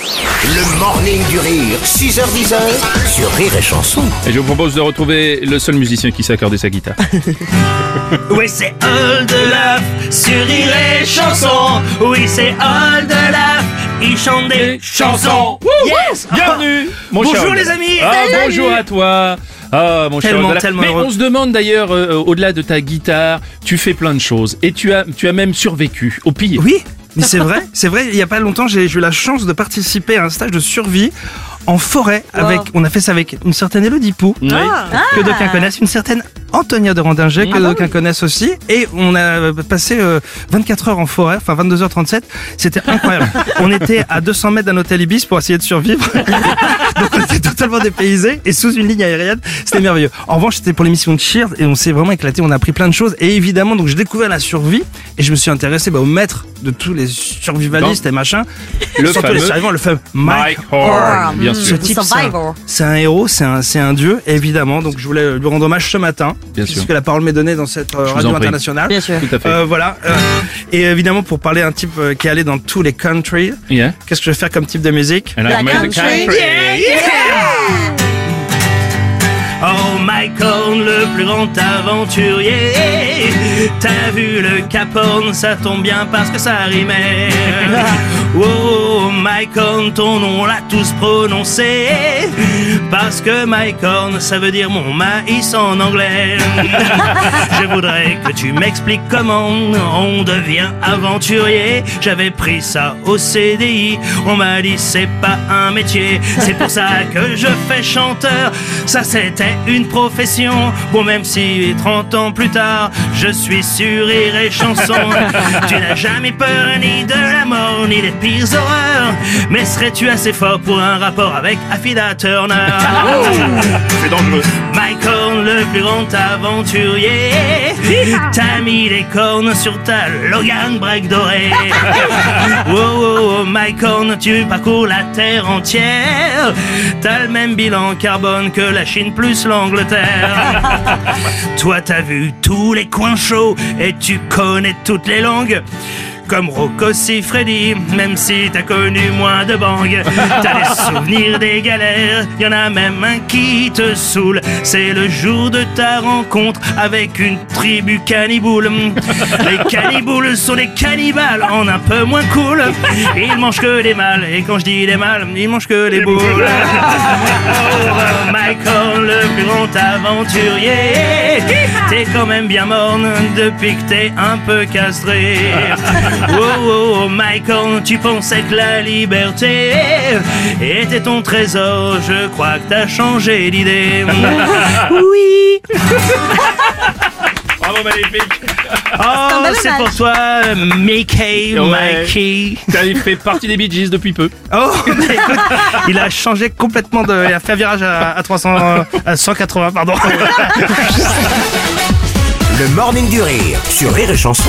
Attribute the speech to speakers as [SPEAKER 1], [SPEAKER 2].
[SPEAKER 1] Le morning du rire, 6h10 sur Rire et Chanson.
[SPEAKER 2] Et je vous propose de retrouver le seul musicien qui sait accorder sa guitare.
[SPEAKER 3] Oui, c'est All de Love sur Rire et Chanson. Oui, c'est All de Love. Il chante des chansons. Yes!
[SPEAKER 2] Bienvenue, mon cher
[SPEAKER 3] Bonjour les amis.
[SPEAKER 2] Ah, bonjour à toi. Ah, mon cher
[SPEAKER 3] Tellement, tellement
[SPEAKER 2] Mais
[SPEAKER 3] heureux.
[SPEAKER 2] on se demande d'ailleurs, euh, au-delà de ta guitare, tu fais plein de choses. Et tu as, tu as même survécu, au pire.
[SPEAKER 3] Oui, mais c'est vrai, c'est vrai. Il y a pas longtemps, j'ai eu la chance de participer à un stage de survie en forêt. Avec, on a fait ça avec une certaine Elodie Pou. Que d'aucuns connaissent, une certaine Antonia de Randinger, que d'aucuns connaissent aussi, et on a passé euh, 24 heures en forêt, enfin 22h37, c'était incroyable. on était à 200 mètres d'un hôtel Ibis pour essayer de survivre, donc on était totalement dépaysés, et sous une ligne aérienne, c'était merveilleux. En revanche, c'était pour l'émission de Cheers, et on s'est vraiment éclaté, on a appris plein de choses, et évidemment, donc j'ai découvert la survie, et je me suis intéressé bah, au maître de tous les survivalistes et machin,
[SPEAKER 2] Le
[SPEAKER 3] surtout les
[SPEAKER 2] fameux
[SPEAKER 3] survivants, le fameux Mike
[SPEAKER 2] Mike Horn, bien
[SPEAKER 3] ce
[SPEAKER 2] sûr.
[SPEAKER 3] type, c'est un, c'est un héros, c'est un, c'est un dieu, évidemment. Donc je voulais lui rendre hommage ce matin,
[SPEAKER 2] Bien
[SPEAKER 3] puisque
[SPEAKER 2] sûr.
[SPEAKER 3] la parole m'est donnée dans cette euh, radio internationale.
[SPEAKER 4] Bien sûr.
[SPEAKER 2] Tout à fait.
[SPEAKER 3] Euh, voilà. euh, et évidemment, pour parler un type euh, qui est allé dans tous les countries,
[SPEAKER 2] Yeah.
[SPEAKER 3] qu'est-ce que je vais faire comme type de musique
[SPEAKER 2] And I
[SPEAKER 4] La
[SPEAKER 2] made the
[SPEAKER 4] country.
[SPEAKER 2] country.
[SPEAKER 3] Oh plus grand aventurier. T'as vu le Cap Horn, ça tombe bien parce que ça rimait. Oh Michael, ton nom l'a tous prononcé. Parce que Mike Horn, ça veut dire mon maïs en anglais. Je voudrais que tu m'expliques comment on devient aventurier. J'avais pris ça au CDI On m'a dit c'est pas un métier. C'est pour ça que je fais chanteur. Ça c'était une profession. Bon même si 30 ans plus tard Je suis sur rire et chanson. Tu n'as jamais peur ni de la mort Ni des pires horreurs. Mais serais-tu assez fort pour un rapport avec Affida Turner?
[SPEAKER 2] C'est dangereux.
[SPEAKER 3] Michael, le plus grand aventurier T'as mis des cornes sur ta Logan break dorée. Oh, oh, oh, Michael, tu parcours la terre entière. T'as le même bilan carbone que la Chine plus l'Angleterre. Toi t'as vu tous les coins chauds Et tu connais toutes les langues comme Rocco Freddy, même si t'as connu moins de bang, t'as les souvenirs des galères, y en a même un qui te saoule. C'est le jour de ta rencontre avec une tribu canniboule. Les canniboules sont des cannibales en un peu moins cool. Ils mangent que des mâles, et quand je dis des mâles, ils mangent que des boules. Oh, Michael, le plus grand aventurier, t'es quand même bien morne depuis que t'es un peu castré. Oh, oh, oh, Michael, tu pensais que la liberté était ton trésor. Je crois que t'as changé d'idée. Oui.
[SPEAKER 2] Bravo, magnifique.
[SPEAKER 3] Oh, c'est pour toi, Mickey,
[SPEAKER 2] Ouais.
[SPEAKER 3] Mikey.
[SPEAKER 2] As fait partie des Bee Gees depuis peu.
[SPEAKER 3] Oh, mais écoute, il a changé complètement de. Il a fait un virage à, à 300, euh, à 180, pardon.
[SPEAKER 1] Le morning du rire sur Rire et Chanson.